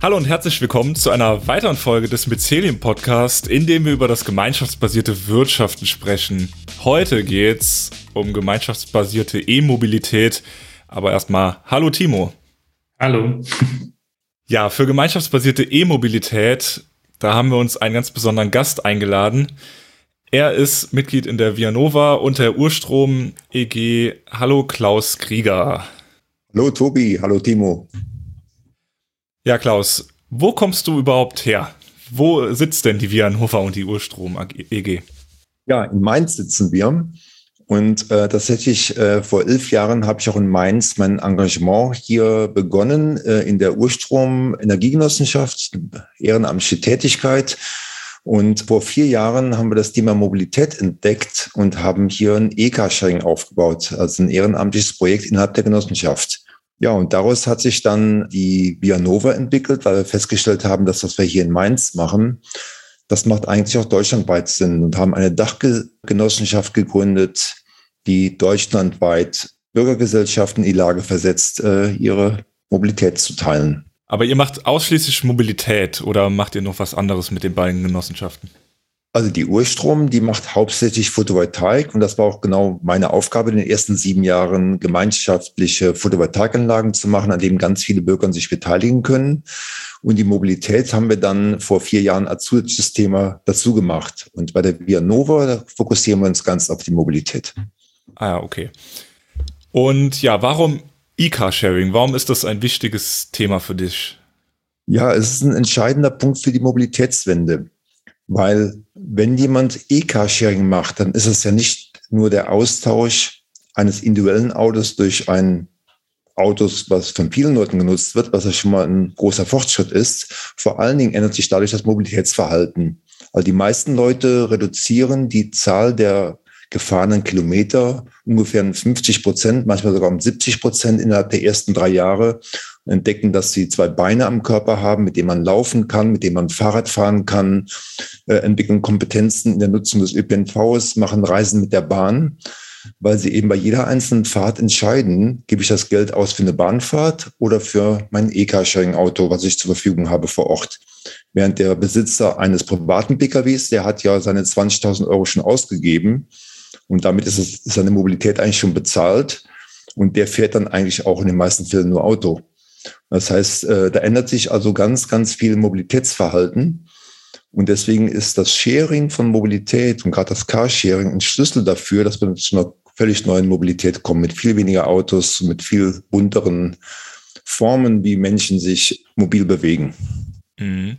Hallo und herzlich willkommen zu einer weiteren Folge des Mycelium Podcast, in dem wir über das gemeinschaftsbasierte Wirtschaften sprechen. Heute geht's um gemeinschaftsbasierte E-Mobilität. Aber erstmal, hallo Timo. Hallo. Ja, für gemeinschaftsbasierte E-Mobilität, da haben wir uns einen ganz besonderen Gast eingeladen. Er ist Mitglied in der Vianova und der Urstrom EG. Hallo Klaus Krieger. Hallo Tobi, hallo Timo. Ja, Klaus, wo kommst du überhaupt her? Wo sitzt denn die Vianhofer und die Urstrom EG? Ja, in Mainz sitzen wir. Und äh, tatsächlich äh, vor elf Jahren habe ich auch in Mainz mein Engagement hier begonnen äh, in der Urstrom Energiegenossenschaft, ehrenamtliche Tätigkeit. Und vor vier Jahren haben wir das Thema Mobilität entdeckt und haben hier ein E-Carsharing aufgebaut, also ein ehrenamtliches Projekt innerhalb der Genossenschaft. Ja, und daraus hat sich dann die Vianova entwickelt, weil wir festgestellt haben, dass das wir hier in Mainz machen, das macht eigentlich auch deutschlandweit Sinn und haben eine Dachgenossenschaft gegründet, die deutschlandweit Bürgergesellschaften in die Lage versetzt, äh, ihre Mobilität zu teilen. Aber ihr macht ausschließlich Mobilität oder macht ihr noch was anderes mit den beiden Genossenschaften? Also die Urstrom, die macht hauptsächlich Photovoltaik und das war auch genau meine Aufgabe in den ersten sieben Jahren, gemeinschaftliche Photovoltaikanlagen zu machen, an denen ganz viele Bürger sich beteiligen können. Und die Mobilität haben wir dann vor vier Jahren als zusätzliches Thema dazu gemacht. Und bei der Via Nova fokussieren wir uns ganz auf die Mobilität. Ah ja, okay. Und ja, warum E-Car-Sharing? Warum ist das ein wichtiges Thema für dich? Ja, es ist ein entscheidender Punkt für die Mobilitätswende. Weil wenn jemand E-Car-Sharing macht, dann ist es ja nicht nur der Austausch eines individuellen Autos durch ein Autos, was von vielen Leuten genutzt wird, was ja schon mal ein großer Fortschritt ist. Vor allen Dingen ändert sich dadurch das Mobilitätsverhalten. Also die meisten Leute reduzieren die Zahl der gefahrenen Kilometer ungefähr 50 Prozent, manchmal sogar um 70 Prozent innerhalb der ersten drei Jahre entdecken, dass sie zwei Beine am Körper haben, mit denen man laufen kann, mit denen man Fahrrad fahren kann, entwickeln Kompetenzen in der Nutzung des ÖPNVs, machen Reisen mit der Bahn, weil sie eben bei jeder einzelnen Fahrt entscheiden, gebe ich das Geld aus für eine Bahnfahrt oder für mein E-Carsharing-Auto, was ich zur Verfügung habe vor Ort. Während der Besitzer eines privaten PKWs, der hat ja seine 20.000 Euro schon ausgegeben und damit ist, es, ist seine Mobilität eigentlich schon bezahlt und der fährt dann eigentlich auch in den meisten Fällen nur Auto. Das heißt, äh, da ändert sich also ganz, ganz viel Mobilitätsverhalten. Und deswegen ist das Sharing von Mobilität und gerade das Carsharing ein Schlüssel dafür, dass wir zu einer völlig neuen Mobilität kommen, mit viel weniger Autos, mit viel bunteren Formen, wie Menschen sich mobil bewegen. Mhm.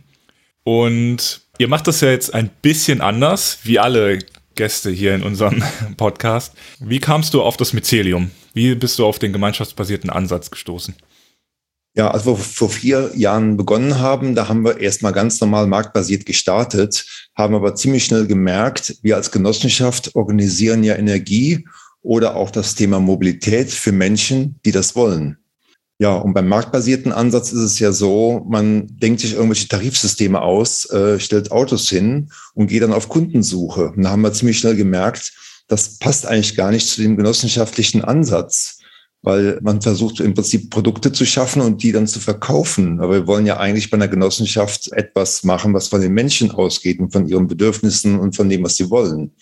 Und ihr macht das ja jetzt ein bisschen anders, wie alle Gäste hier in unserem Podcast. Wie kamst du auf das Mycelium? Wie bist du auf den gemeinschaftsbasierten Ansatz gestoßen? Ja, als wir vor vier Jahren begonnen haben, da haben wir erstmal ganz normal marktbasiert gestartet, haben aber ziemlich schnell gemerkt, wir als Genossenschaft organisieren ja Energie oder auch das Thema Mobilität für Menschen, die das wollen. Ja, und beim marktbasierten Ansatz ist es ja so, man denkt sich irgendwelche Tarifsysteme aus, äh, stellt Autos hin und geht dann auf Kundensuche. Und da haben wir ziemlich schnell gemerkt, das passt eigentlich gar nicht zu dem genossenschaftlichen Ansatz weil man versucht im Prinzip Produkte zu schaffen und die dann zu verkaufen. Aber wir wollen ja eigentlich bei einer Genossenschaft etwas machen, was von den Menschen ausgeht und von ihren Bedürfnissen und von dem, was sie wollen.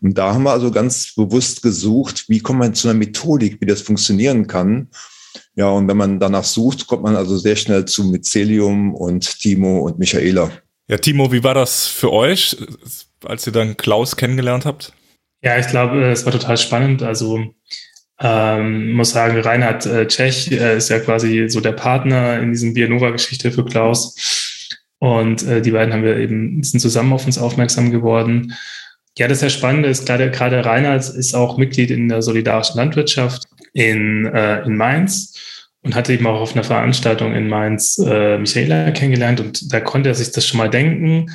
Und da haben wir also ganz bewusst gesucht, wie kommt man zu einer Methodik, wie das funktionieren kann. Ja, und wenn man danach sucht, kommt man also sehr schnell zu Mycelium und Timo und Michaela. Ja, Timo, wie war das für euch, als ihr dann Klaus kennengelernt habt? Ja, ich glaube, es war total spannend. Also ähm, muss sagen, Reinhard äh, Tschech äh, ist ja quasi so der Partner in diesem Bianova-Geschichte für Klaus. Und äh, die beiden haben wir eben, sind zusammen auf uns aufmerksam geworden. Ja, das ist ja spannend ist, gerade, gerade Reinhard ist auch Mitglied in der solidarischen Landwirtschaft in, äh, in Mainz und hatte eben auch auf einer Veranstaltung in Mainz äh, Michaela kennengelernt und da konnte er sich das schon mal denken,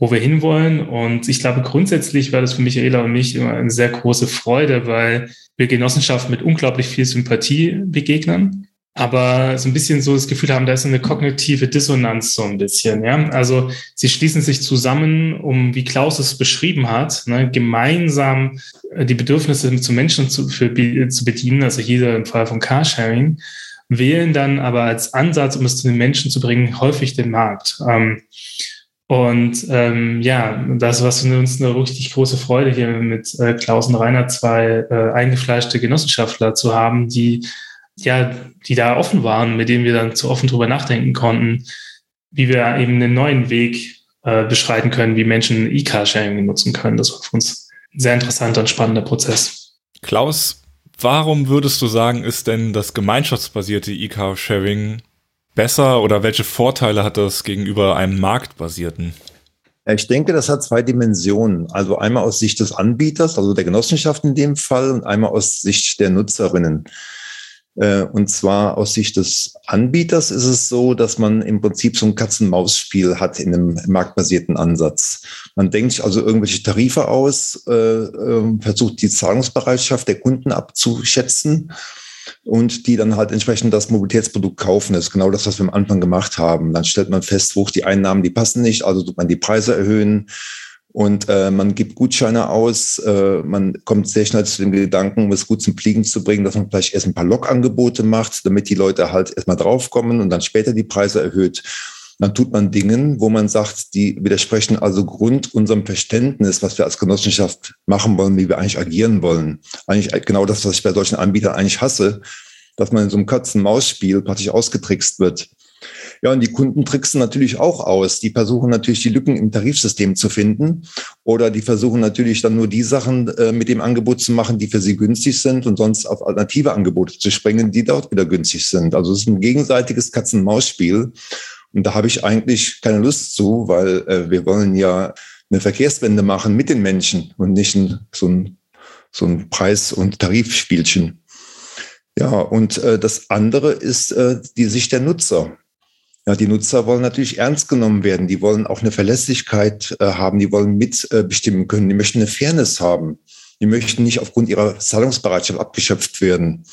wo wir hinwollen. Und ich glaube, grundsätzlich war das für Michaela und mich immer eine sehr große Freude, weil wir Genossenschaften mit unglaublich viel Sympathie begegnen, aber so ein bisschen so das Gefühl haben, da ist eine kognitive Dissonanz so ein bisschen. Ja? Also sie schließen sich zusammen, um, wie Klaus es beschrieben hat, ne, gemeinsam äh, die Bedürfnisse zu Menschen zu, für, zu bedienen, also hier im Fall von Carsharing. wählen dann aber als Ansatz, um es zu den Menschen zu bringen, häufig den Markt. Ähm, und ähm, ja, das war für uns eine richtig große Freude, hier mit äh, Klaus und Rainer zwei äh, eingefleischte Genossenschaftler zu haben, die ja, die da offen waren, mit denen wir dann zu offen drüber nachdenken konnten, wie wir eben einen neuen Weg äh, beschreiten können, wie Menschen E-Car-Sharing nutzen können. Das war für uns ein sehr interessanter und spannender Prozess. Klaus, warum würdest du sagen, ist denn das gemeinschaftsbasierte E-Car-Sharing besser oder welche Vorteile hat das gegenüber einem marktbasierten? Ich denke, das hat zwei Dimensionen. Also einmal aus Sicht des Anbieters, also der Genossenschaft in dem Fall, und einmal aus Sicht der Nutzerinnen. Äh, und zwar aus Sicht des Anbieters ist es so, dass man im Prinzip so ein Katz-und-Maus-Spiel hat in einem marktbasierten Ansatz. Man denkt sich also irgendwelche Tarife aus, äh, ähm, versucht die Zahlungsbereitschaft der Kunden abzuschätzen und die dann halt entsprechend das Mobilitätsprodukt kaufen. Das ist genau das, was wir am Anfang gemacht haben. Dann stellt man fest, wo die Einnahmen, die passen nicht, also tut man die Preise erhöhen und äh, man gibt Gutscheine aus. Äh, man kommt sehr schnell zu dem Gedanken, um es gut zum Fliegen zu bringen, dass man vielleicht erst ein paar Log-Angebote macht, damit die Leute halt erstmal draufkommen und dann später die Preise erhöht. Dann tut man Dinge, wo man sagt, die widersprechen also Grund unserem Verständnis, was wir als Genossenschaft machen wollen, wie wir eigentlich agieren wollen. Eigentlich genau das, was ich bei solchen Anbietern eigentlich hasse, dass man in so einem Katzen-Maus-Spiel praktisch ausgetrickst wird. Ja, und die Kunden tricksen natürlich auch aus. Die versuchen natürlich die Lücken im Tarifsystem zu finden oder die versuchen natürlich dann nur die Sachen äh, mit dem Angebot zu machen, die für sie günstig sind und sonst auf alternative Angebote zu springen, die dort wieder günstig sind. Also es ist ein gegenseitiges Katzen-Maus-Spiel. Und da habe ich eigentlich keine Lust zu, weil äh, wir wollen ja eine Verkehrswende machen mit den Menschen und nicht ein, so ein, so ein Preis- und Tarifspielchen. Ja, und äh, das andere ist äh, die Sicht der Nutzer. Ja, die Nutzer wollen natürlich ernst genommen werden. Die wollen auch eine Verlässlichkeit äh, haben. Die wollen mitbestimmen können. Die möchten eine Fairness haben. Die möchten nicht aufgrund ihrer Zahlungsbereitschaft abgeschöpft werden.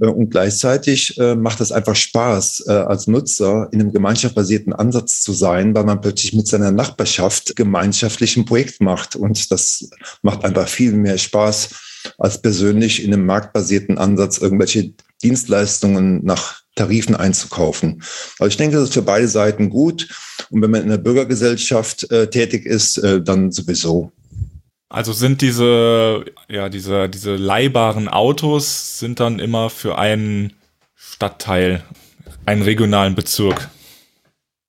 Äh, und gleichzeitig äh, macht es einfach Spaß, äh, als Nutzer in einem gemeinschaftsbasierten Ansatz zu sein, weil man plötzlich mit seiner Nachbarschaft gemeinschaftlich ein Projekt macht. Und das macht einfach viel mehr Spaß, als persönlich in einem marktbasierten Ansatz irgendwelche Dienstleistungen nach Tarifen einzukaufen. Also ich denke, das ist für beide Seiten gut. Und wenn man in der Bürgergesellschaft äh, tätig ist, äh, dann sowieso. Also sind diese, ja, diese, diese leihbaren Autos sind dann immer für einen Stadtteil, einen regionalen Bezirk.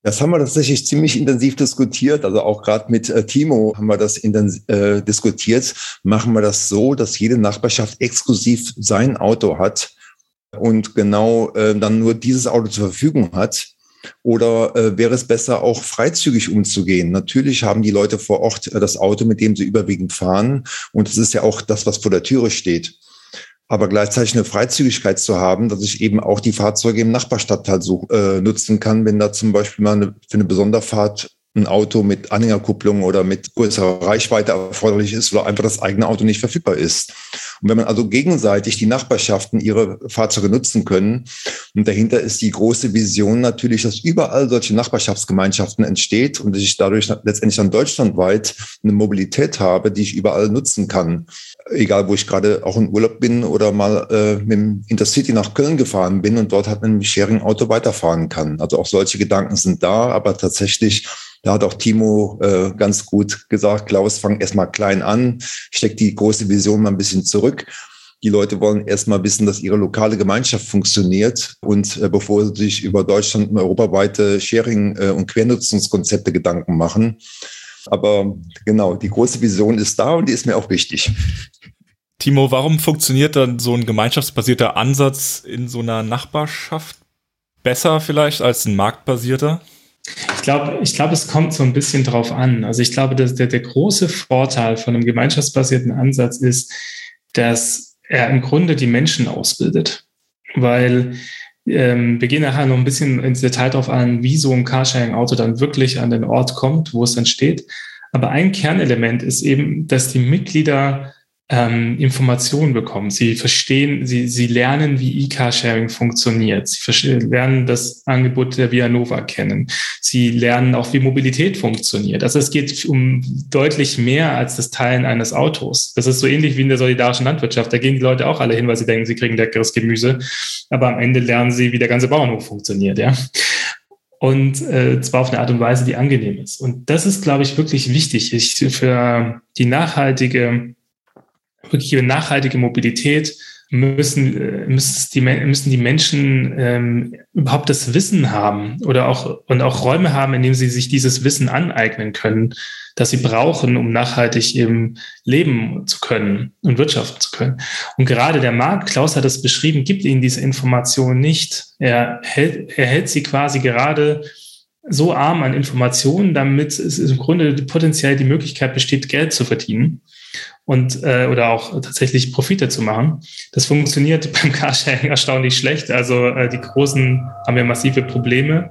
Das haben wir tatsächlich ziemlich intensiv diskutiert. Also auch gerade mit äh, Timo haben wir das äh, diskutiert. Machen wir das so, dass jede Nachbarschaft exklusiv sein Auto hat und genau äh, dann nur dieses Auto zur Verfügung hat? Oder äh, wäre es besser, auch freizügig umzugehen? Natürlich haben die Leute vor Ort äh, das Auto, mit dem sie überwiegend fahren. Und es ist ja auch das, was vor der Türe steht. Aber gleichzeitig eine Freizügigkeit zu haben, dass ich eben auch die Fahrzeuge im Nachbarstadtteil so, äh, nutzen kann, wenn da zum Beispiel mal eine, für eine Besonderfahrt ein Auto mit Anhängerkupplung oder mit größerer Reichweite erforderlich ist oder einfach das eigene Auto nicht verfügbar ist. Und wenn man also gegenseitig die Nachbarschaften ihre Fahrzeuge nutzen können, und dahinter ist die große Vision natürlich, dass überall solche Nachbarschaftsgemeinschaften entsteht und dass ich dadurch letztendlich dann deutschlandweit eine Mobilität habe, die ich überall nutzen kann. Egal, wo ich gerade auch in Urlaub bin oder mal äh, mit dem Intercity nach Köln gefahren bin und dort halt mit einem Sharing-Auto weiterfahren kann. Also auch solche Gedanken sind da, aber tatsächlich da hat auch Timo äh, ganz gut gesagt, Klaus, fang erstmal klein an, steck die große Vision mal ein bisschen zurück. Die Leute wollen erstmal wissen, dass ihre lokale Gemeinschaft funktioniert und äh, bevor sie sich über Deutschland und europaweite Sharing- äh, und Quernutzungskonzepte Gedanken machen. Aber genau, die große Vision ist da und die ist mir auch wichtig. Timo, warum funktioniert dann so ein gemeinschaftsbasierter Ansatz in so einer Nachbarschaft besser vielleicht als ein marktbasierter? Ich glaube, ich glaube, es kommt so ein bisschen drauf an. Also ich glaube, dass der, der große Vorteil von einem gemeinschaftsbasierten Ansatz ist, dass er im Grunde die Menschen ausbildet. Weil ähm, wir gehen nachher noch ein bisschen ins Detail darauf an, wie so ein Carsharing-Auto dann wirklich an den Ort kommt, wo es dann steht. Aber ein Kernelement ist eben, dass die Mitglieder ähm, Informationen bekommen. Sie verstehen, sie, sie lernen, wie E-Car-Sharing funktioniert. Sie lernen das Angebot der Vianova kennen. Sie lernen auch, wie Mobilität funktioniert. Also es geht um deutlich mehr als das Teilen eines Autos. Das ist so ähnlich wie in der solidarischen Landwirtschaft. Da gehen die Leute auch alle hin, weil sie denken, sie kriegen leckeres Gemüse. Aber am Ende lernen sie, wie der ganze Bauernhof funktioniert, ja und äh, zwar auf eine Art und Weise, die angenehm ist. Und das ist, glaube ich, wirklich wichtig ich, für die nachhaltige wirklich über nachhaltige Mobilität müssen, äh, müssen, die, müssen die Menschen ähm, überhaupt das Wissen haben oder auch und auch Räume haben, in denen sie sich dieses Wissen aneignen können, das sie brauchen, um nachhaltig eben leben zu können und wirtschaften zu können. Und gerade der Markt, Klaus hat es beschrieben, gibt ihnen diese Information nicht. Er hält, er hält sie quasi gerade so arm an Informationen, damit es im Grunde potenziell die Möglichkeit besteht, Geld zu verdienen und äh, oder auch tatsächlich Profite zu machen. Das funktioniert beim Carsharing erstaunlich schlecht. Also äh, die Großen haben ja massive Probleme.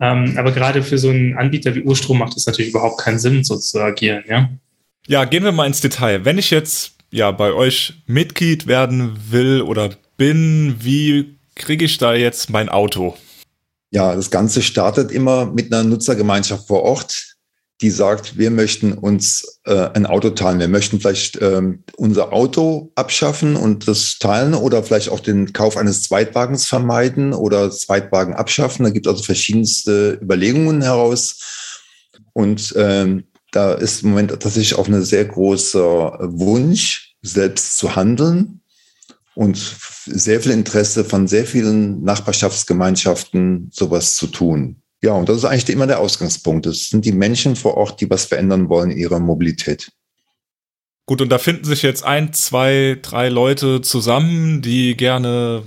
Ähm, aber gerade für so einen Anbieter wie Urstrom macht es natürlich überhaupt keinen Sinn, so zu agieren, ja. Ja, gehen wir mal ins Detail. Wenn ich jetzt ja bei euch Mitglied werden will oder bin, wie kriege ich da jetzt mein Auto? Ja, das Ganze startet immer mit einer Nutzergemeinschaft vor Ort die sagt, wir möchten uns äh, ein Auto teilen. Wir möchten vielleicht ähm, unser Auto abschaffen und das teilen oder vielleicht auch den Kauf eines Zweitwagens vermeiden oder Zweitwagen abschaffen. Da gibt es also verschiedenste Überlegungen heraus. Und ähm, da ist im Moment tatsächlich auch ein sehr großer Wunsch, selbst zu handeln und sehr viel Interesse von sehr vielen Nachbarschaftsgemeinschaften, sowas zu tun. Ja, und das ist eigentlich immer der Ausgangspunkt. Es sind die Menschen vor Ort, die was verändern wollen in ihrer Mobilität. Gut, und da finden sich jetzt ein, zwei, drei Leute zusammen, die gerne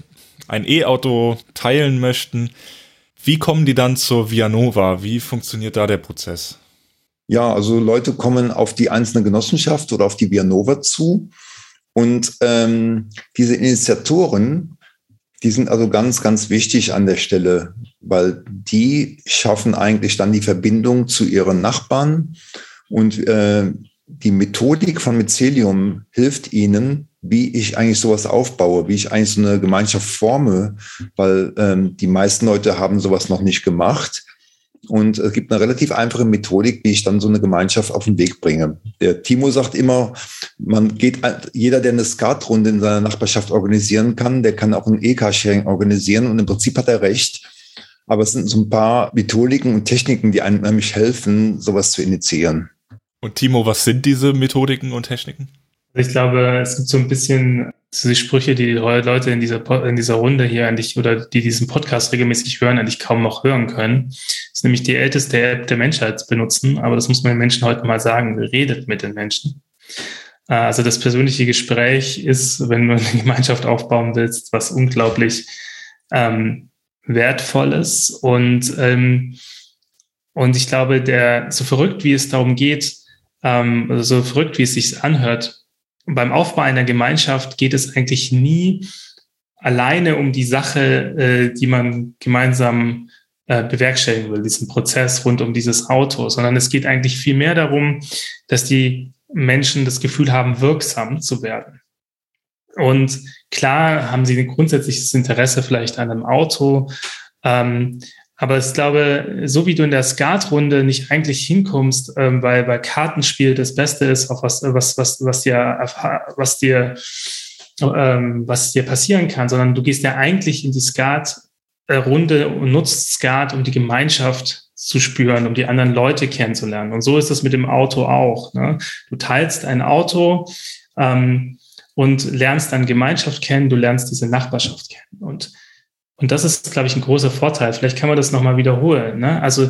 ein E-Auto teilen möchten. Wie kommen die dann zur Vianova? Wie funktioniert da der Prozess? Ja, also Leute kommen auf die einzelne Genossenschaft oder auf die Vianova zu. Und ähm, diese Initiatoren die sind also ganz, ganz wichtig an der Stelle, weil die schaffen eigentlich dann die Verbindung zu ihren Nachbarn und äh, die Methodik von Mycelium hilft ihnen, wie ich eigentlich sowas aufbaue, wie ich eigentlich so eine Gemeinschaft forme, weil ähm, die meisten Leute haben sowas noch nicht gemacht. Und es gibt eine relativ einfache Methodik, wie ich dann so eine Gemeinschaft auf den Weg bringe. Der Timo sagt immer, man geht, jeder, der eine Skatrunde in seiner Nachbarschaft organisieren kann, der kann auch ein E-Car-Sharing organisieren. Und im Prinzip hat er recht. Aber es sind so ein paar Methodiken und Techniken, die einem nämlich helfen, sowas zu initiieren. Und Timo, was sind diese Methodiken und Techniken? Ich glaube, es gibt so ein bisschen die Sprüche, die die Leute in dieser, in dieser Runde hier eigentlich oder die diesen Podcast regelmäßig hören, eigentlich kaum noch hören können. Das ist nämlich die älteste App der Menschheit benutzen, aber das muss man den Menschen heute mal sagen, redet mit den Menschen. Äh, also das persönliche Gespräch ist, wenn du eine Gemeinschaft aufbauen willst, was unglaublich ähm, wertvolles und ähm, und ich glaube, der so verrückt wie es darum geht, ähm, also so verrückt wie es sich anhört, beim Aufbau einer Gemeinschaft geht es eigentlich nie alleine um die Sache, äh, die man gemeinsam äh, bewerkstelligen will, diesen Prozess rund um dieses Auto, sondern es geht eigentlich viel mehr darum, dass die Menschen das Gefühl haben, wirksam zu werden. Und klar haben sie ein grundsätzliches Interesse vielleicht an einem Auto, ähm, aber ich glaube, so wie du in der Skatrunde nicht eigentlich hinkommst, ähm, weil bei Kartenspiel das Beste ist, auf was, was, was, was dir, was dir, ähm, was dir passieren kann, sondern du gehst ja eigentlich in die Skat-Runde und nutzt Skat, um die Gemeinschaft zu spüren, um die anderen Leute kennenzulernen. Und so ist es mit dem Auto auch. Ne? Du teilst ein Auto ähm, und lernst dann Gemeinschaft kennen, du lernst diese Nachbarschaft kennen. Und und das ist, glaube ich, ein großer Vorteil. Vielleicht kann man das nochmal wiederholen. Ne? Also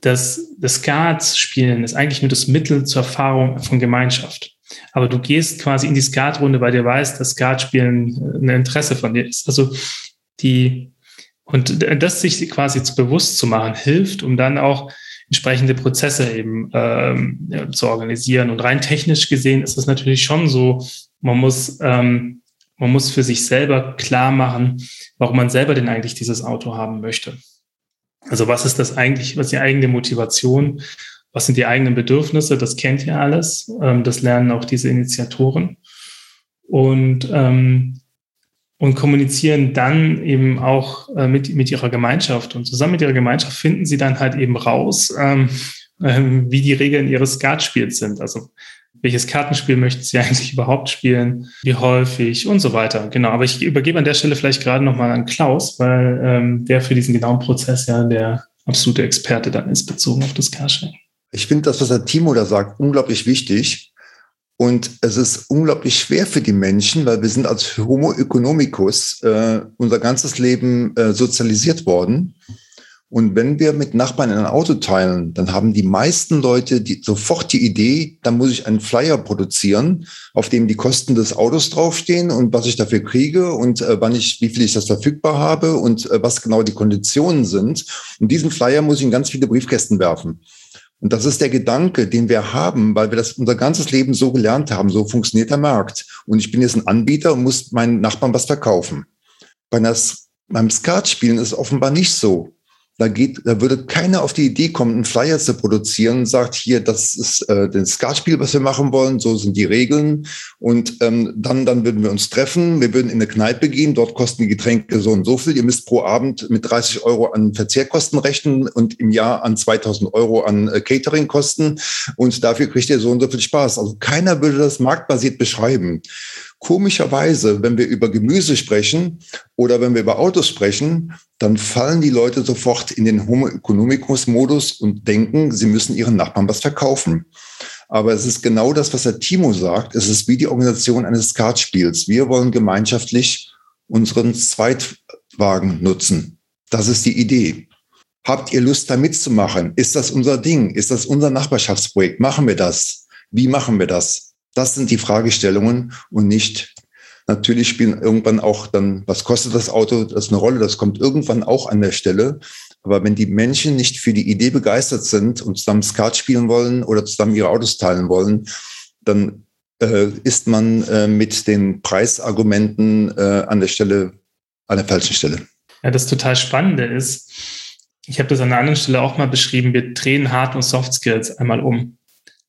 das, das Skat-Spielen ist eigentlich nur das Mittel zur Erfahrung von Gemeinschaft. Aber du gehst quasi in die Skatrunde, weil dir weißt, dass Skatspielen ein Interesse von dir ist. Also die, und das sich quasi bewusst zu machen, hilft, um dann auch entsprechende Prozesse eben ähm, zu organisieren. Und rein technisch gesehen ist es natürlich schon so, man muss ähm, man muss für sich selber klar machen, warum man selber denn eigentlich dieses Auto haben möchte. Also was ist das eigentlich, was ist die eigene Motivation? was sind die eigenen Bedürfnisse, das kennt ihr alles, ähm, das lernen auch diese Initiatoren und, ähm, und kommunizieren dann eben auch äh, mit, mit ihrer Gemeinschaft und zusammen mit ihrer Gemeinschaft finden sie dann halt eben raus, ähm, äh, wie die Regeln ihres Skatspiels sind. Also welches Kartenspiel möchten Sie eigentlich überhaupt spielen, wie häufig und so weiter. Genau, aber ich übergebe an der Stelle vielleicht gerade nochmal an Klaus, weil ähm, der für diesen genauen Prozess ja der absolute Experte dann ist, bezogen auf das Carsharing. Ich finde das, was der Timo da sagt, unglaublich wichtig. Und es ist unglaublich schwer für die Menschen, weil wir sind als Homo economicus äh, unser ganzes Leben äh, sozialisiert worden. Und wenn wir mit Nachbarn ein Auto teilen, dann haben die meisten Leute die, sofort die Idee, da muss ich einen Flyer produzieren, auf dem die Kosten des Autos draufstehen und was ich dafür kriege und äh, wann ich, wie viel ich das verfügbar habe und äh, was genau die Konditionen sind. Und diesen Flyer muss ich in ganz viele Briefkästen werfen. Und das ist der Gedanke, den wir haben, weil wir das unser ganzes Leben so gelernt haben. So funktioniert der Markt. Und ich bin jetzt ein Anbieter und muss meinen Nachbarn was verkaufen. Bei das, beim Skatspielen ist es offenbar nicht so. Da geht, da würde keiner auf die Idee kommen, einen Flyer zu produzieren sagt, hier, das ist äh, das Skatspiel, was wir machen wollen, so sind die Regeln. Und ähm, dann, dann würden wir uns treffen, wir würden in eine Kneipe gehen, dort kosten die Getränke so und so viel. Ihr müsst pro Abend mit 30 Euro an Verzehrkosten rechnen und im Jahr an 2000 Euro an äh, Cateringkosten. Und dafür kriegt ihr so und so viel Spaß. Also keiner würde das marktbasiert beschreiben. Komischerweise, wenn wir über Gemüse sprechen oder wenn wir über Autos sprechen, dann fallen die Leute sofort in den Homo economicus Modus und denken, sie müssen ihren Nachbarn was verkaufen. Aber es ist genau das, was der Timo sagt. Es ist wie die Organisation eines Skatspiels. Wir wollen gemeinschaftlich unseren Zweitwagen nutzen. Das ist die Idee. Habt ihr Lust, da mitzumachen? Ist das unser Ding? Ist das unser Nachbarschaftsprojekt? Machen wir das? Wie machen wir das? Das sind die Fragestellungen und nicht, natürlich spielen irgendwann auch dann, was kostet das Auto, das ist eine Rolle, das kommt irgendwann auch an der Stelle. Aber wenn die Menschen nicht für die Idee begeistert sind und zusammen Skat spielen wollen oder zusammen ihre Autos teilen wollen, dann äh, ist man äh, mit den Preisargumenten äh, an der Stelle, an der falschen Stelle. Ja, das total Spannende ist, ich habe das an einer anderen Stelle auch mal beschrieben, wir drehen Hard- und Soft Skills einmal um.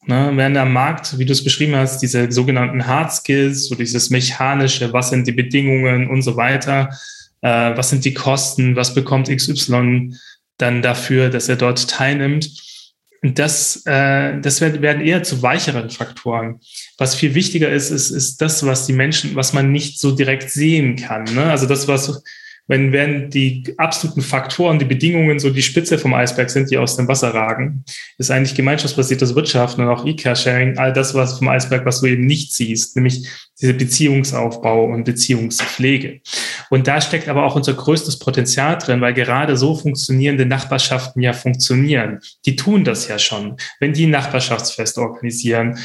Ne, während der Markt, wie du es beschrieben hast, diese sogenannten Hard Skills, so dieses mechanische, was sind die Bedingungen und so weiter, äh, was sind die Kosten, was bekommt XY dann dafür, dass er dort teilnimmt. Das, äh, das werden eher zu weicheren Faktoren. Was viel wichtiger ist, ist, ist das, was die Menschen, was man nicht so direkt sehen kann. Ne? Also das, was wenn, wenn die absoluten Faktoren, die Bedingungen so die Spitze vom Eisberg sind, die aus dem Wasser ragen, ist eigentlich gemeinschaftsbasiertes Wirtschaften und auch E-Care-Sharing all das, was vom Eisberg, was du eben nicht siehst, nämlich diese Beziehungsaufbau und Beziehungspflege. Und da steckt aber auch unser größtes Potenzial drin, weil gerade so funktionierende Nachbarschaften ja funktionieren. Die tun das ja schon. Wenn die Nachbarschaftsfeste organisieren,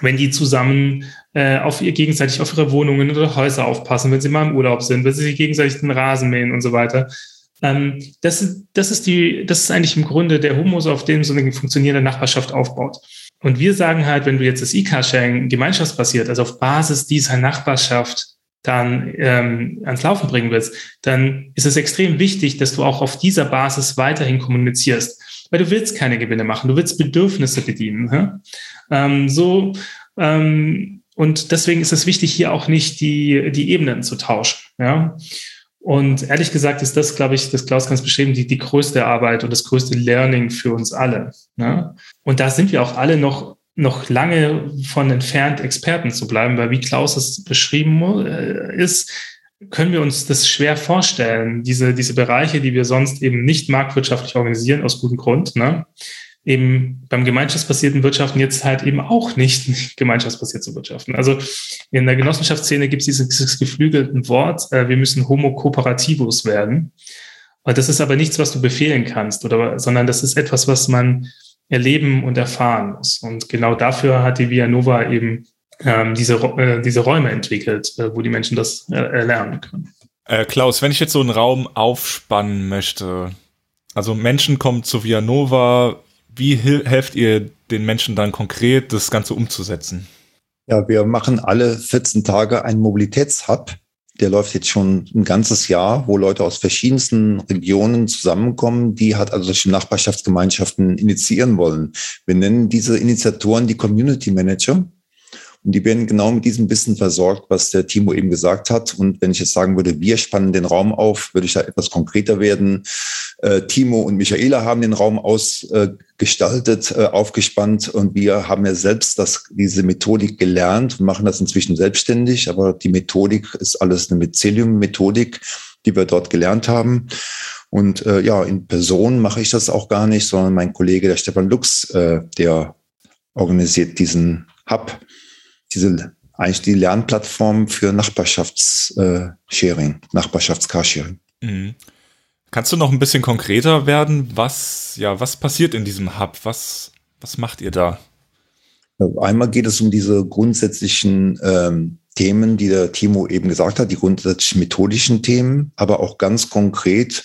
wenn die zusammen äh, auf ihr gegenseitig auf ihre Wohnungen oder Häuser aufpassen, wenn sie mal im Urlaub sind, wenn sie sich gegenseitig den Rasen mähen und so weiter. Ähm, das, ist, das, ist die, das ist eigentlich im Grunde der Humus, auf dem so eine funktionierende Nachbarschaft aufbaut. Und wir sagen halt, wenn du jetzt das E-Car-Sharing gemeinschaftsbasiert, also auf Basis dieser Nachbarschaft dann ähm, ans Laufen bringen willst, dann ist es extrem wichtig, dass du auch auf dieser Basis weiterhin kommunizierst. Weil du willst keine Gewinne machen, du willst Bedürfnisse bedienen. Ähm, so, ähm, und deswegen ist es wichtig, hier auch nicht die, die Ebenen zu tauschen. Ja? Und ehrlich gesagt ist das, glaube ich, das Klaus ganz beschrieben, die, die größte Arbeit und das größte Learning für uns alle. Ja? Und da sind wir auch alle noch, noch lange von entfernt, Experten zu bleiben, weil wie Klaus es beschrieben äh, ist, können wir uns das schwer vorstellen, diese, diese Bereiche, die wir sonst eben nicht marktwirtschaftlich organisieren, aus gutem Grund, ne? eben beim gemeinschaftsbasierten Wirtschaften jetzt halt eben auch nicht gemeinschaftsbasiert zu wirtschaften. Also in der Genossenschaftsszene gibt es dieses, dieses geflügelte Wort, äh, wir müssen homo cooperativus werden. Und das ist aber nichts, was du befehlen kannst, oder, sondern das ist etwas, was man erleben und erfahren muss. Und genau dafür hat die Via Nova eben ähm, diese, äh, diese Räume entwickelt, äh, wo die Menschen das äh, erlernen können. Äh, Klaus, wenn ich jetzt so einen Raum aufspannen möchte, also Menschen kommen zu Vianova, wie helft ihr den Menschen dann konkret, das Ganze umzusetzen? Ja, wir machen alle 14 Tage einen Mobilitätshub der läuft jetzt schon ein ganzes Jahr, wo Leute aus verschiedensten Regionen zusammenkommen, die halt also solche Nachbarschaftsgemeinschaften initiieren wollen. Wir nennen diese Initiatoren die Community Manager. Und die werden genau mit diesem Wissen versorgt, was der Timo eben gesagt hat. Und wenn ich jetzt sagen würde, wir spannen den Raum auf, würde ich da etwas konkreter werden. Äh, Timo und Michaela haben den Raum ausgestaltet, äh, aufgespannt und wir haben ja selbst das, diese Methodik gelernt und machen das inzwischen selbstständig. Aber die Methodik ist alles eine Mycelium-Methodik, die wir dort gelernt haben. Und äh, ja, in Person mache ich das auch gar nicht, sondern mein Kollege, der Stefan Lux, äh, der organisiert diesen Hub diese eigentlich die Lernplattform für Nachbarschaftssharing, äh, Nachbarschaftscarsharing. Mhm. Kannst du noch ein bisschen konkreter werden? Was, ja, was passiert in diesem Hub? Was, was macht ihr da? Einmal geht es um diese grundsätzlichen ähm, Themen, die der Timo eben gesagt hat, die grundsätzlichen methodischen Themen, aber auch ganz konkret,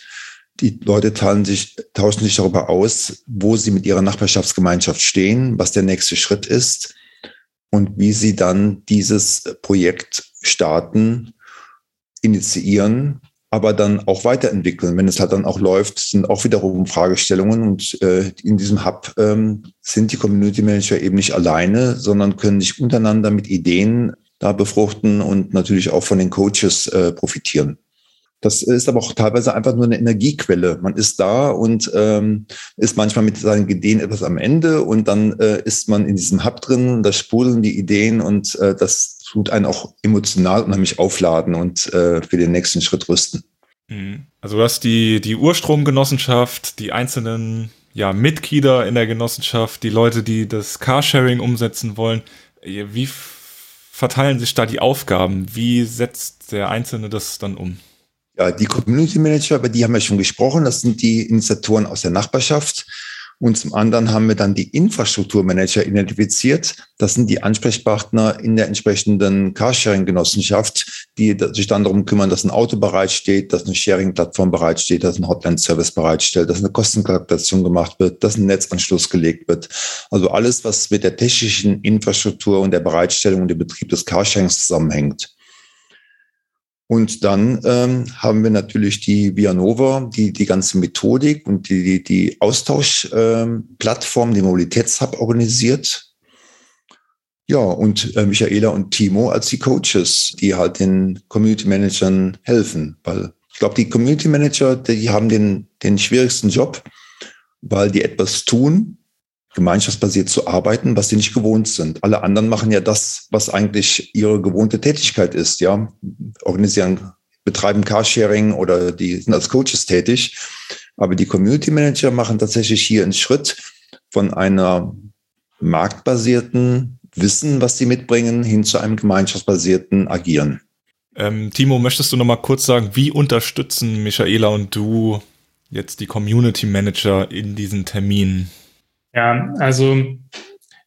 die Leute teilen sich, tauschen sich darüber aus, wo sie mit ihrer Nachbarschaftsgemeinschaft stehen, was der nächste Schritt ist und wie sie dann dieses Projekt starten, initiieren, aber dann auch weiterentwickeln. Wenn es halt dann auch läuft, sind auch wiederum Fragestellungen und äh, in diesem Hub ähm, sind die Community Manager eben nicht alleine, sondern können sich untereinander mit Ideen da befruchten und natürlich auch von den Coaches äh, profitieren. Das ist aber auch teilweise einfach nur eine Energiequelle. Man ist da und ähm, ist manchmal mit seinen Ideen etwas am Ende und dann äh, ist man in diesem Hub drin, da sprudeln die Ideen und äh, das tut einen auch emotional unheimlich aufladen und äh, für den nächsten Schritt rüsten. Mhm. Also du hast die, die Urstromgenossenschaft, die einzelnen ja, Mitglieder in der Genossenschaft, die Leute, die das Carsharing umsetzen wollen. Wie verteilen sich da die Aufgaben? Wie setzt der Einzelne das dann um? Ja, die Community Manager, über die haben wir schon gesprochen. Das sind die Initiatoren aus der Nachbarschaft. Und zum anderen haben wir dann die Infrastrukturmanager identifiziert. Das sind die Ansprechpartner in der entsprechenden Carsharing-Genossenschaft, die sich dann darum kümmern, dass ein Auto bereitsteht, dass eine Sharing-Plattform bereitsteht, dass ein Hotline-Service bereitstellt, dass eine Kostenkalkulation gemacht wird, dass ein Netzanschluss gelegt wird. Also alles, was mit der technischen Infrastruktur und der Bereitstellung und dem Betrieb des Carsharings zusammenhängt. Und dann ähm, haben wir natürlich die Vianova, die die ganze Methodik und die, die, die Austauschplattform, ähm, den Mobilitätshub organisiert. Ja, und äh, Michaela und Timo als die Coaches, die halt den Community Managern helfen. Weil ich glaube, die Community Manager, die haben den, den schwierigsten Job, weil die etwas tun, gemeinschaftsbasiert zu arbeiten, was sie nicht gewohnt sind. Alle anderen machen ja das, was eigentlich ihre gewohnte Tätigkeit ist, ja. Organisieren, betreiben Carsharing oder die sind als Coaches tätig. Aber die Community Manager machen tatsächlich hier einen Schritt von einer marktbasierten Wissen, was sie mitbringen, hin zu einem gemeinschaftsbasierten Agieren. Ähm, Timo, möchtest du noch mal kurz sagen, wie unterstützen Michaela und du jetzt die Community Manager in diesen Terminen? Ja, also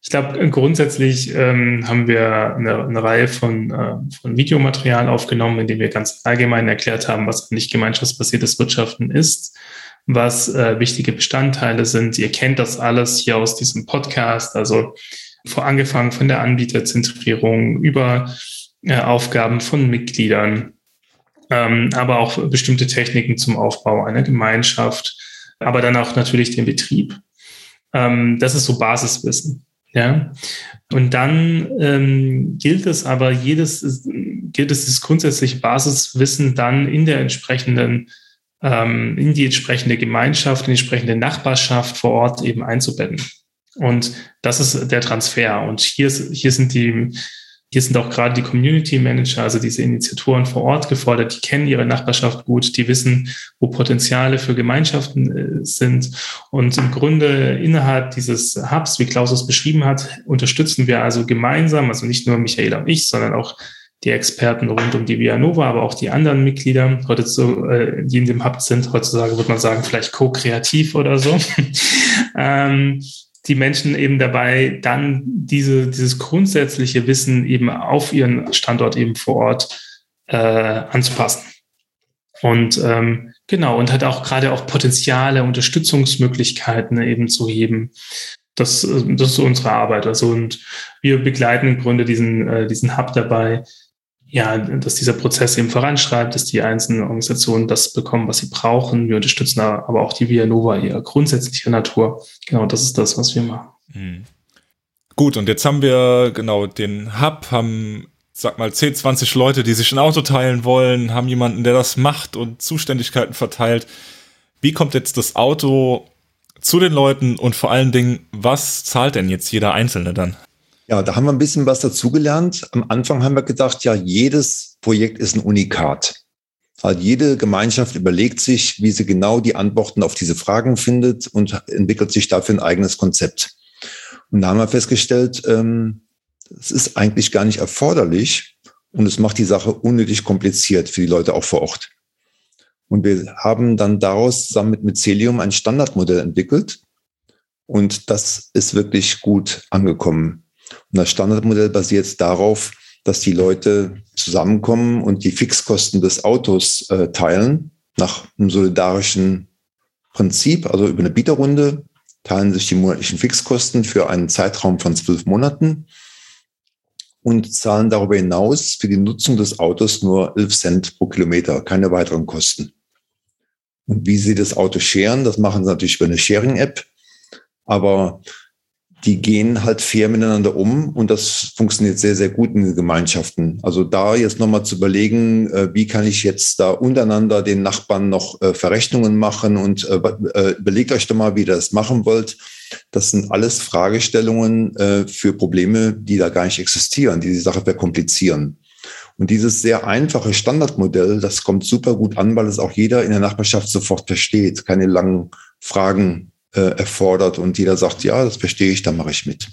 ich glaube, grundsätzlich ähm, haben wir eine, eine Reihe von, äh, von Videomaterial aufgenommen, in dem wir ganz allgemein erklärt haben, was nicht gemeinschaftsbasiertes Wirtschaften ist, was äh, wichtige Bestandteile sind. Ihr kennt das alles hier aus diesem Podcast, also vor angefangen von der Anbieterzentrierung über äh, Aufgaben von Mitgliedern, ähm, aber auch bestimmte Techniken zum Aufbau einer Gemeinschaft, aber dann auch natürlich den Betrieb. Ähm, das ist so Basiswissen. Ja. Und dann ähm, gilt es aber jedes, gilt es das grundsätzliche Basiswissen dann in der entsprechenden, ähm, in die entsprechende Gemeinschaft, in die entsprechende Nachbarschaft vor Ort eben einzubetten. Und das ist der Transfer. Und hier, hier sind die, hier sind auch gerade die Community Manager, also diese Initiatoren vor Ort gefordert, die kennen ihre Nachbarschaft gut, die wissen, wo Potenziale für Gemeinschaften äh, sind. Und im Grunde innerhalb dieses Hubs, wie Klaus es beschrieben hat, unterstützen wir also gemeinsam, also nicht nur Michaela und ich, sondern auch die Experten rund um die Vianova, aber auch die anderen Mitglieder, heute so, äh, die in dem Hub sind, heutzutage würde man sagen, vielleicht co-kreativ oder so. ähm, die Menschen eben dabei, dann diese, dieses grundsätzliche Wissen eben auf ihren Standort eben vor Ort äh, anzupassen. Und ähm, genau, und hat auch gerade auch Potenziale, Unterstützungsmöglichkeiten eben zu heben. Das, das ist unsere Arbeit. Also, und wir begleiten im Grunde diesen, äh, diesen Hub dabei, ja, dass dieser Prozess eben voranschreibt, dass die einzelnen Organisationen das bekommen, was sie brauchen. Wir unterstützen aber auch die Via Nova eher grundsätzlicher Natur. Genau, das ist das, was wir machen. Mhm. Gut, und jetzt haben wir genau den Hub, haben, sag mal, 10, 20 Leute, die sich ein Auto teilen wollen, haben jemanden, der das macht und Zuständigkeiten verteilt. Wie kommt jetzt das Auto zu den Leuten und vor allen Dingen, was zahlt denn jetzt jeder Einzelne dann? Ja, da haben wir ein bisschen was dazugelernt. Am Anfang haben wir gedacht, ja, jedes Projekt ist ein Unikat. Also jede Gemeinschaft überlegt sich, wie sie genau die Antworten auf diese Fragen findet und entwickelt sich dafür ein eigenes Konzept. Und da haben wir festgestellt, ähm, es ist eigentlich gar nicht erforderlich und es macht die Sache unnötig kompliziert für die Leute auch vor Ort. Und wir haben dann daraus zusammen mit Mycelium ein Standardmodell entwickelt und das ist wirklich gut angekommen. Und das Standardmodell basiert darauf, dass die Leute zusammenkommen und die Fixkosten des Autos äh, teilen nach einem solidarischen Prinzip, also über eine Bieterrunde teilen sich die monatlichen Fixkosten für einen Zeitraum von zwölf Monaten und zahlen darüber hinaus für die Nutzung des Autos nur 11 Cent pro Kilometer, keine weiteren Kosten. Und wie sie das Auto scheren, das machen sie natürlich über eine Sharing-App. Aber die gehen halt fair miteinander um und das funktioniert sehr, sehr gut in den Gemeinschaften. Also da jetzt nochmal zu überlegen, äh, wie kann ich jetzt da untereinander den Nachbarn noch äh, Verrechnungen machen und äh, überlegt euch doch mal, wie ihr das machen wollt. Das sind alles Fragestellungen für Probleme, die da gar nicht existieren, die die Sache verkomplizieren. Und dieses sehr einfache Standardmodell, das kommt super gut an, weil es auch jeder in der Nachbarschaft sofort versteht, keine langen Fragen äh, erfordert und jeder sagt, ja, das verstehe ich, dann mache ich mit.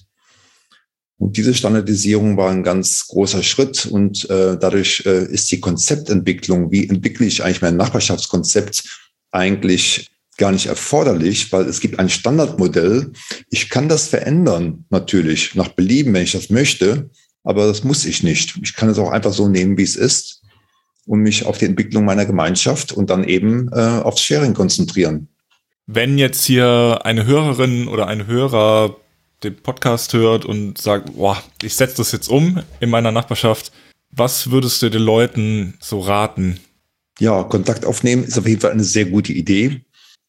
Und diese Standardisierung war ein ganz großer Schritt und äh, dadurch äh, ist die Konzeptentwicklung, wie entwickle ich eigentlich mein Nachbarschaftskonzept, eigentlich gar nicht erforderlich, weil es gibt ein Standardmodell. Ich kann das verändern, natürlich, nach Belieben, wenn ich das möchte, aber das muss ich nicht. Ich kann es auch einfach so nehmen, wie es ist und mich auf die Entwicklung meiner Gemeinschaft und dann eben äh, aufs Sharing konzentrieren. Wenn jetzt hier eine Hörerin oder ein Hörer den Podcast hört und sagt, boah, ich setze das jetzt um in meiner Nachbarschaft, was würdest du den Leuten so raten? Ja, Kontakt aufnehmen ist auf jeden Fall eine sehr gute Idee.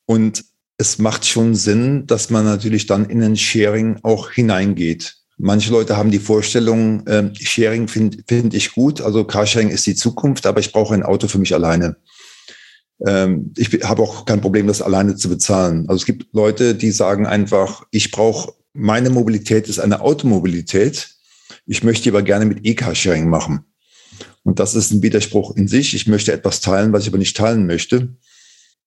Und es macht schon Sinn, dass man natürlich dann in ein Sharing auch hineingeht. Manche Leute haben die Vorstellung, äh, Sharing finde find ich gut, also Carsharing ist die Zukunft, aber ich brauche ein Auto für mich alleine ähm, ich habe auch kein Problem, das alleine zu bezahlen. Also es gibt Leute, die sagen einfach, ich brauche, meine Mobilität ist eine Automobilität. Ich möchte aber gerne mit E-Carsharing machen. Und das ist ein Widerspruch in sich. Ich möchte etwas teilen, was ich aber nicht teilen möchte.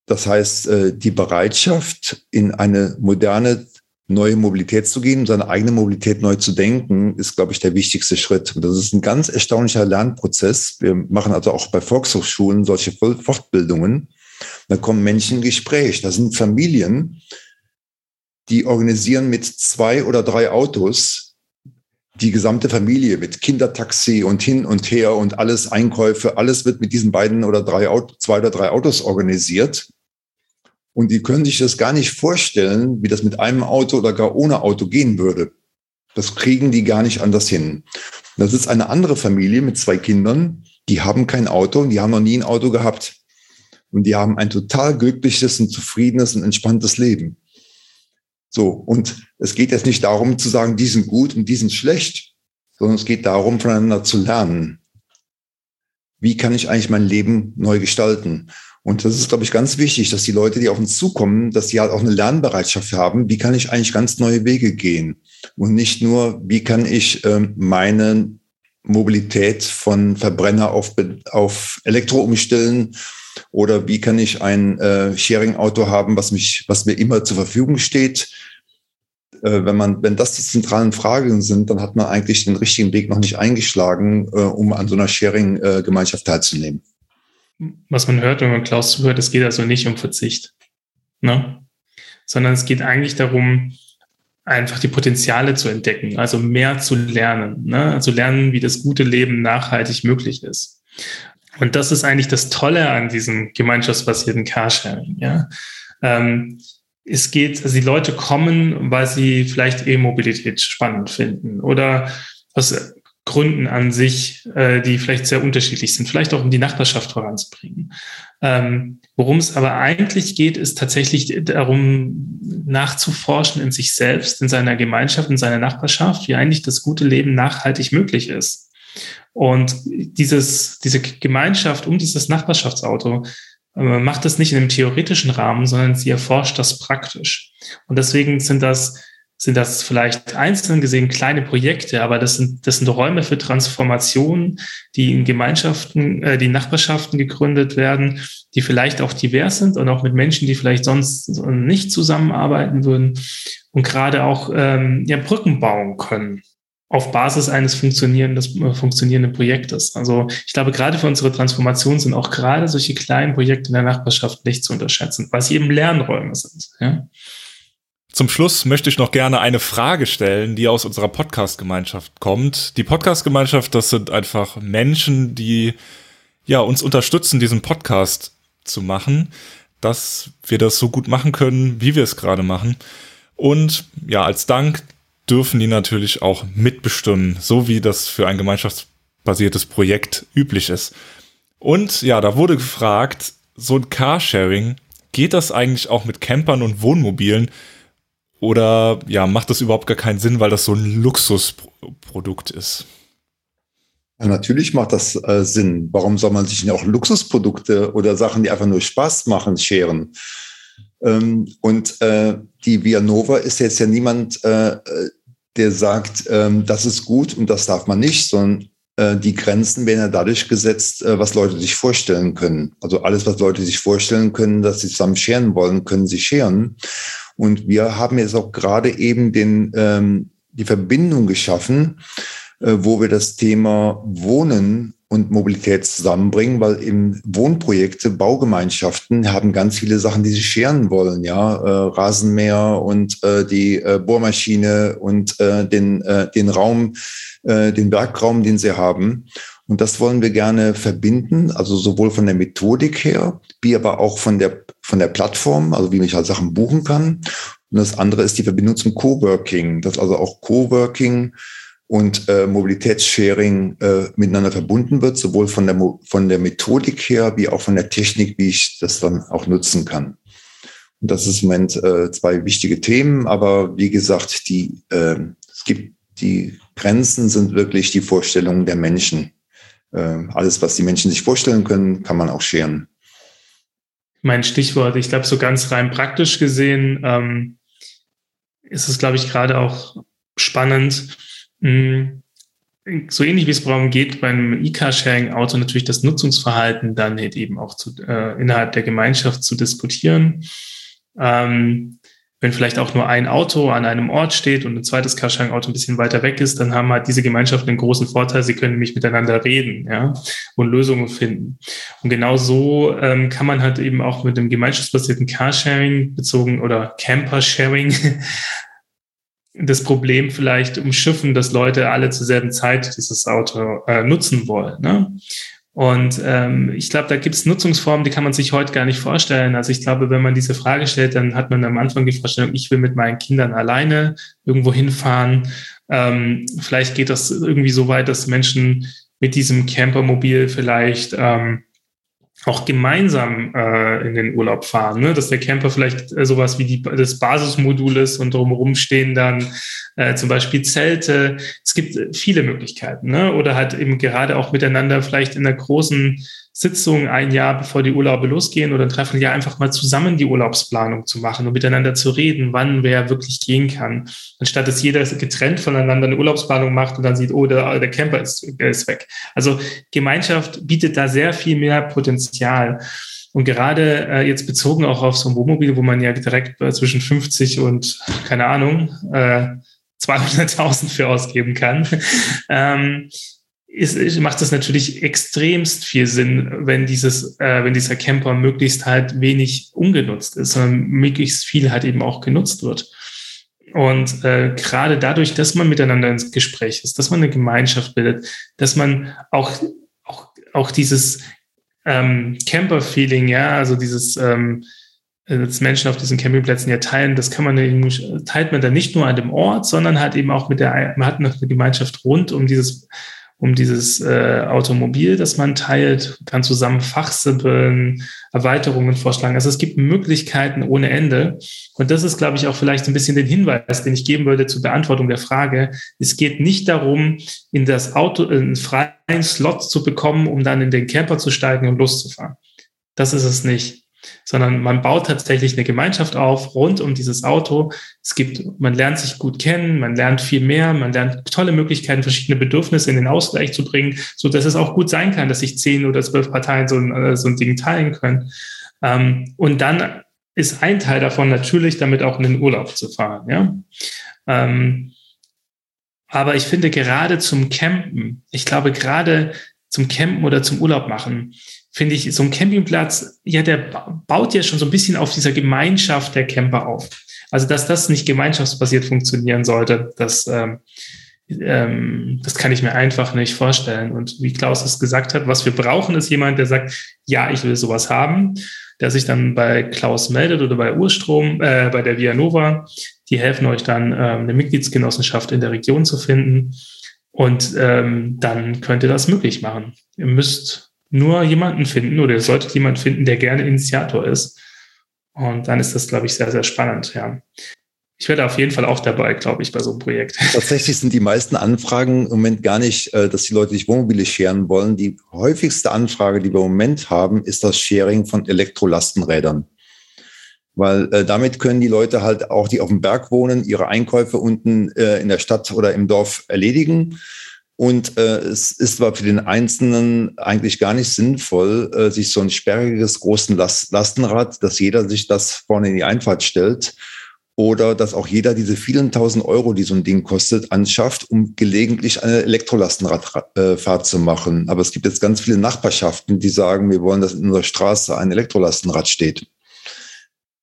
Das heißt, äh, die Bereitschaft, in eine moderne neue Mobilität zu gehen, seine eigene Mobilität neu zu denken, ist, glaube ich, der wichtigste Schritt. Und das ist ein ganz erstaunlicher Lernprozess. Wir machen also auch bei Volkshochschulen solche Fortbildungen. Da kommen Menschen in Gespräch. Da sind Familien, die organisieren mit zwei oder drei Autos die gesamte Familie mit Kindertaxi und hin und her und alles Einkäufe, alles wird mit diesen beiden oder drei zwei oder drei Autos organisiert. Und die können sich das gar nicht vorstellen, wie das mit einem Auto oder gar ohne Auto gehen würde. Das kriegen die gar nicht anders hin. Das ist eine andere Familie mit zwei Kindern, die haben kein Auto und die haben noch nie ein Auto gehabt. Und die haben ein total glückliches und zufriedenes und entspanntes Leben. So, und es geht jetzt nicht darum zu sagen, die sind gut und die sind schlecht, sondern es geht darum, voneinander zu lernen. Wie kann ich eigentlich mein Leben neu gestalten? Und das ist, glaube ich, ganz wichtig, dass die Leute, die auf uns zukommen, dass die halt auch eine Lernbereitschaft haben. Wie kann ich eigentlich ganz neue Wege gehen? Und nicht nur, wie kann ich ähm, meine Mobilität von Verbrenner auf, auf Elektro umstellen? Oder wie kann ich ein äh, Sharing-Auto haben, was mich, was mir immer zur Verfügung steht? Äh, wenn man, wenn das die zentralen Fragen sind, dann hat man eigentlich den richtigen Weg noch nicht eingeschlagen, äh, um an so einer Sharing-Gemeinschaft teilzunehmen was man hört, wenn man Klaus zuhört, es geht also nicht um Verzicht, ne? sondern es geht eigentlich darum, einfach die Potenziale zu entdecken, also mehr zu lernen, ne? also lernen, wie das gute Leben nachhaltig möglich ist. Und das ist eigentlich das Tolle an diesem gemeinschaftsbasierten Carsharing. Ja? Ähm, es geht, also die Leute kommen, weil sie vielleicht E-Mobilität spannend finden oder was Gründen an sich, äh, die vielleicht sehr unterschiedlich sind, vielleicht auch um die Nachbarschaft voranzubringen. Ähm, Worum es aber eigentlich geht, ist tatsächlich darum, nachzuforschen in sich selbst, in seiner Gemeinschaft, in seiner Nachbarschaft, wie eigentlich das gute Leben nachhaltig möglich ist. Und dieses, diese Gemeinschaft um dieses Nachbarschaftsauto äh, macht das nicht in einem theoretischen Rahmen, sondern sie erforscht das praktisch. Und deswegen sind das sind das vielleicht einzeln gesehen kleine Projekte, aber das sind, das sind Räume für Transformation, die in Gemeinschaften, äh, die Nachbarschaften gegründet werden, die vielleicht auch divers sind und auch mit Menschen, die vielleicht sonst nicht zusammenarbeiten würden und gerade auch ähm, ja, Brücken bauen können auf Basis eines funktionierenden, äh, funktionierenden Projektes. Also ich glaube, gerade für unsere Transformation sind auch gerade solche kleinen Projekte in der Nachbarschaft nicht zu unterschätzen, weil sie eben Lernräume sind. Ja? Zum Schluss möchte ich noch gerne eine Frage stellen, die aus unserer Podcast-Gemeinschaft kommt. Die Podcast-Gemeinschaft, das sind einfach Menschen, die ja uns unterstützen, diesen Podcast zu machen, dass wir das so gut machen können, wie wir es gerade machen. Und ja, als Dank dürfen die natürlich auch mitbestimmen, so wie das für ein gemeinschaftsbasiertes Projekt üblich ist. Und ja, da wurde gefragt, so ein Carsharing, geht das eigentlich auch mit Campern und Wohnmobilen? Oder ja, macht das überhaupt gar keinen Sinn, weil das so ein Luxusprodukt ist? Ja, natürlich macht das äh, Sinn. Warum soll man sich nicht auch Luxusprodukte oder Sachen, die einfach nur Spaß machen, scheren? Ähm, und äh, die Vianova ist jetzt ja niemand, äh, der sagt, ähm, das ist gut und das darf man nicht, sondern äh, die Grenzen werden ja dadurch gesetzt, äh, was Leute sich vorstellen können. Also alles, was Leute sich vorstellen können, dass sie zusammen scheren wollen, können sie scheren. Und wir haben jetzt auch gerade eben den, ähm, die Verbindung geschaffen, äh, wo wir das Thema Wohnen und Mobilität zusammenbringen, weil im Wohnprojekte, Baugemeinschaften haben ganz viele Sachen, die sie scheren wollen, ja, äh, Rasenmäher und äh, die äh, Bohrmaschine und äh, den, äh, den Raum, äh, den Werkraum, den sie haben. Und das wollen wir gerne verbinden, also sowohl von der Methodik her, wie aber auch von der, von der Plattform, also wie ich halt Sachen buchen kann. Und das andere ist die Verbindung zum Coworking, dass also auch Coworking und äh, Mobilitätssharing äh, miteinander verbunden wird, sowohl von der, von der Methodik her, wie auch von der Technik, wie ich das dann auch nutzen kann. Und das ist im Moment äh, zwei wichtige Themen, aber wie gesagt, die, äh, es gibt die Grenzen sind wirklich die Vorstellungen der Menschen. Äh, alles, was die Menschen sich vorstellen können, kann man auch scheren. Mein Stichwort, ich glaube, so ganz rein praktisch gesehen ähm, ist es, glaube ich, gerade auch spannend, mh, hm, so ähnlich wie es darum geht, beim E-Car-Sharing-Auto natürlich das Nutzungsverhalten dann halt eben auch zu, äh, innerhalb der Gemeinschaft zu diskutieren. Ähm, wenn vielleicht auch nur ein Auto an einem Ort steht und ein zweites Carsharing-Auto ein bisschen weiter weg ist, dann haben halt diese Gemeinschaften einen großen Vorteil, sie können nämlich miteinander reden ja, und Lösungen finden. Und genau so ähm, kann man halt eben auch mit dem gemeinschaftsbasierten Carsharing bezogen oder Camper-Sharing das Problem vielleicht umschiffen, dass Leute alle zur selben Zeit dieses Auto äh, nutzen wollen. Ne? Und ähm, ich glaube, da gibt es Nutzungsformen, die kann man sich heute gar nicht vorstellen. Also ich glaube, wenn man diese Frage stellt, dann hat man am Anfang die Vorstellung, ich will mit meinen Kindern alleine irgendwo hinfahren. Ähm, vielleicht geht das irgendwie so weit, dass Menschen mit diesem Campermobil vielleicht ähm, auch gemeinsam äh, in den Urlaub fahren, ne? dass der Camper vielleicht äh, sowas wie die, das Basismodul ist und drumherum stehen dann äh, zum Beispiel Zelte. Es gibt viele Möglichkeiten ne? oder halt eben gerade auch miteinander vielleicht in einer großen Sitzung ein Jahr bevor die Urlaube losgehen oder ein Dreivierteljahr einfach mal zusammen die Urlaubsplanung zu machen und miteinander zu reden, wann wer wirklich gehen kann. Anstatt dass jeder getrennt voneinander eine Urlaubsplanung macht und dann sieht, oh, der, der Camper ist, ist weg. Also Gemeinschaft bietet da sehr viel mehr Potenzial. Und gerade äh, jetzt bezogen auch auf so ein Wohnmobil, wo man ja direkt äh, zwischen 50 und, keine Ahnung, äh, 200.000 für ausgeben kann, ähm, ist, macht es natürlich extremst viel Sinn, wenn dieses, äh, wenn dieser Camper möglichst halt wenig ungenutzt ist, sondern möglichst viel halt eben auch genutzt wird. Und äh, gerade dadurch, dass man miteinander ins Gespräch ist, dass man eine Gemeinschaft bildet, dass man auch, auch, auch dieses ähm, Camper-Feeling, ja, also dieses, ähm, dass Menschen auf diesen Campingplätzen ja teilen, das kann man teilt man dann nicht nur an dem Ort, sondern halt eben auch mit der, man hat noch eine Gemeinschaft rund um dieses um dieses äh, Automobil, das man teilt, kann zusammen fachsimpeln, Erweiterungen vorschlagen. Also es gibt Möglichkeiten ohne Ende. Und das ist, glaube ich, auch vielleicht ein bisschen den Hinweis, den ich geben würde zur Beantwortung der Frage. Es geht nicht darum, in das Auto einen freien Slot zu bekommen, um dann in den Camper zu steigen und loszufahren. Das ist es nicht sondern man baut tatsächlich eine Gemeinschaft auf rund um dieses Auto. Es gibt, man lernt sich gut kennen, man lernt viel mehr, man lernt tolle Möglichkeiten, verschiedene Bedürfnisse in den Ausgleich zu bringen, so dass es auch gut sein kann, dass sich zehn oder zwölf Parteien so ein, äh, so ein Ding teilen können. Ähm, und dann ist ein Teil davon natürlich, damit auch in den Urlaub zu fahren. Ja. Ähm, aber ich finde gerade zum Campen, ich glaube gerade zum Campen oder zum Urlaub machen, finde ich, so ein Campingplatz, ja, der baut ja schon so ein bisschen auf dieser Gemeinschaft der Camper auf. Also, dass das nicht gemeinschaftsbasiert funktionieren sollte, das, ähm, ähm, das kann ich mir einfach nicht vorstellen. Und wie Klaus es gesagt hat, was wir brauchen, ist jemand, der sagt, ja, ich will sowas haben, der sich dann bei Klaus meldet oder bei Urstrom, äh, bei der Vianova. Die helfen euch dann, ähm, eine Mitgliedsgenossenschaft in der Region zu finden. Und ähm, dann könnt ihr das möglich machen. Ihr müsst nur jemanden finden oder ihr solltet jemanden finden, der gerne Initiator ist. Und dann ist das, glaube ich, sehr, sehr spannend, ja. Ich werde auf jeden Fall auch dabei, glaube ich, bei so einem Projekt. Tatsächlich sind die meisten Anfragen im Moment gar nicht, äh, dass die Leute sich Wohnmobile scheren wollen. Die häufigste Anfrage, die wir im Moment haben, ist das Sharing von Elektrolastenrädern. Weil äh, damit können die Leute halt auch, die auf dem Berg wohnen, ihre Einkäufe unten äh, in der Stadt oder im Dorf erledigen und äh, es ist zwar für den Einzelnen eigentlich gar nicht sinnvoll, äh, sich so ein sperriges, großen Last Lastenrad, dass jeder sich das vorne in die Einfahrt stellt oder dass auch jeder diese vielen tausend Euro, die so ein Ding kostet, anschafft, um gelegentlich eine Elektrolastenradfahrt äh, zu machen. Aber es gibt jetzt ganz viele Nachbarschaften, die sagen, wir wollen, dass in unserer Straße ein Elektrolastenrad steht.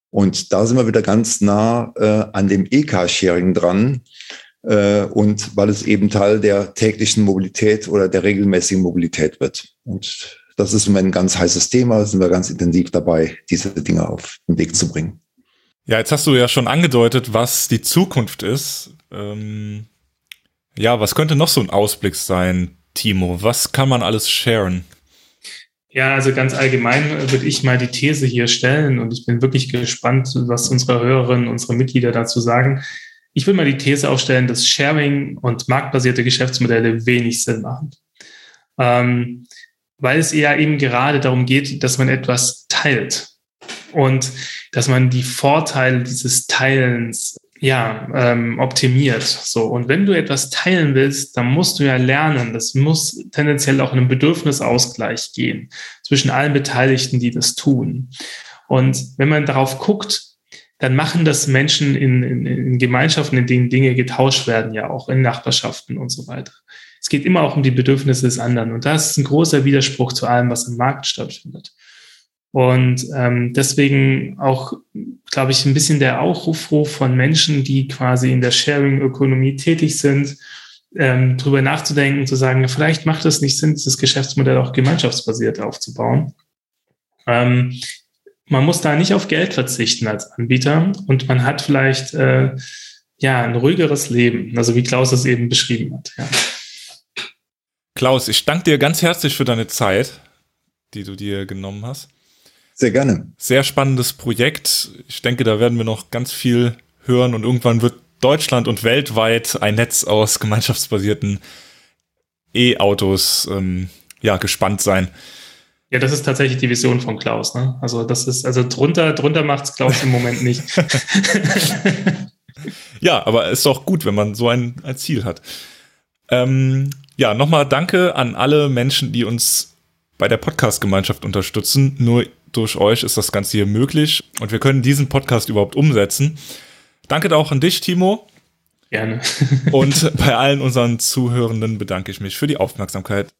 Und da sind wir wieder ganz nah äh, an dem E-Car-Sharing dran und weil es eben Teil der täglichen Mobilität oder der regelmäßigen Mobilität wird. Und das ist ein ganz heißes Thema, sind wir ganz intensiv dabei, diese Dinge auf den Weg zu bringen. Ja, jetzt hast du ja schon angedeutet, was die Zukunft ist. Ähm, ja, was könnte noch so ein Ausblick sein, Timo? Was kann man alles sharen? Ja, also ganz allgemein würde ich mal die These hier stellen und ich bin wirklich gespannt, was unsere Hörerinnen, unsere Mitglieder dazu sagen. Ich will mal die These aufstellen, dass Sharing und marktbasierte Geschäftsmodelle wenig Sinn machen. Ähm, weil es eher eben gerade darum geht, dass man etwas teilt und dass man die Vorteile dieses Teilens ja, ähm, optimiert. So. Und wenn du etwas teilen willst, dann musst du ja lernen. Das muss tendenziell auch in einem Bedürfnisausgleich gehen zwischen allen Beteiligten, die das tun. Und wenn man darauf guckt, dann machen das Menschen in, in, in Gemeinschaften, in denen Dinge getauscht werden, ja auch in Nachbarschaften und so weiter. Es geht immer auch um die Bedürfnisse des anderen. Und das ist ein großer Widerspruch zu allem, was im Markt stattfindet. Und ähm, deswegen auch, glaube ich, ein bisschen der Aufruf von Menschen, die quasi in der Sharing-Ökonomie tätig sind, ähm, darüber nachzudenken, zu sagen, vielleicht macht es nicht Sinn, das Geschäftsmodell auch gemeinschaftsbasiert aufzubauen. Ähm, man muss da nicht auf Geld verzichten als Anbieter und man hat vielleicht äh, ja ein ruhigeres Leben, also wie Klaus es eben beschrieben hat. Ja. Klaus, ich danke dir ganz herzlich für deine Zeit, die du dir genommen hast. Sehr gerne. Sehr spannendes Projekt. Ich denke, da werden wir noch ganz viel hören und irgendwann wird Deutschland und weltweit ein Netz aus gemeinschaftsbasierten E-Autos ähm, ja, gespannt sein. Ja, das ist tatsächlich die Vision von Klaus. Ne? Also das ist, also drunter, drunter macht es Klaus im Moment nicht. ja, aber ist doch gut, wenn man so ein, ein Ziel hat. Ähm, ja, nochmal danke an alle Menschen, die uns bei der Podcast-Gemeinschaft unterstützen. Nur durch euch ist das Ganze hier möglich und wir können diesen Podcast überhaupt umsetzen. Danke auch an dich, Timo. Gerne. und bei allen unseren Zuhörenden bedanke ich mich für die Aufmerksamkeit.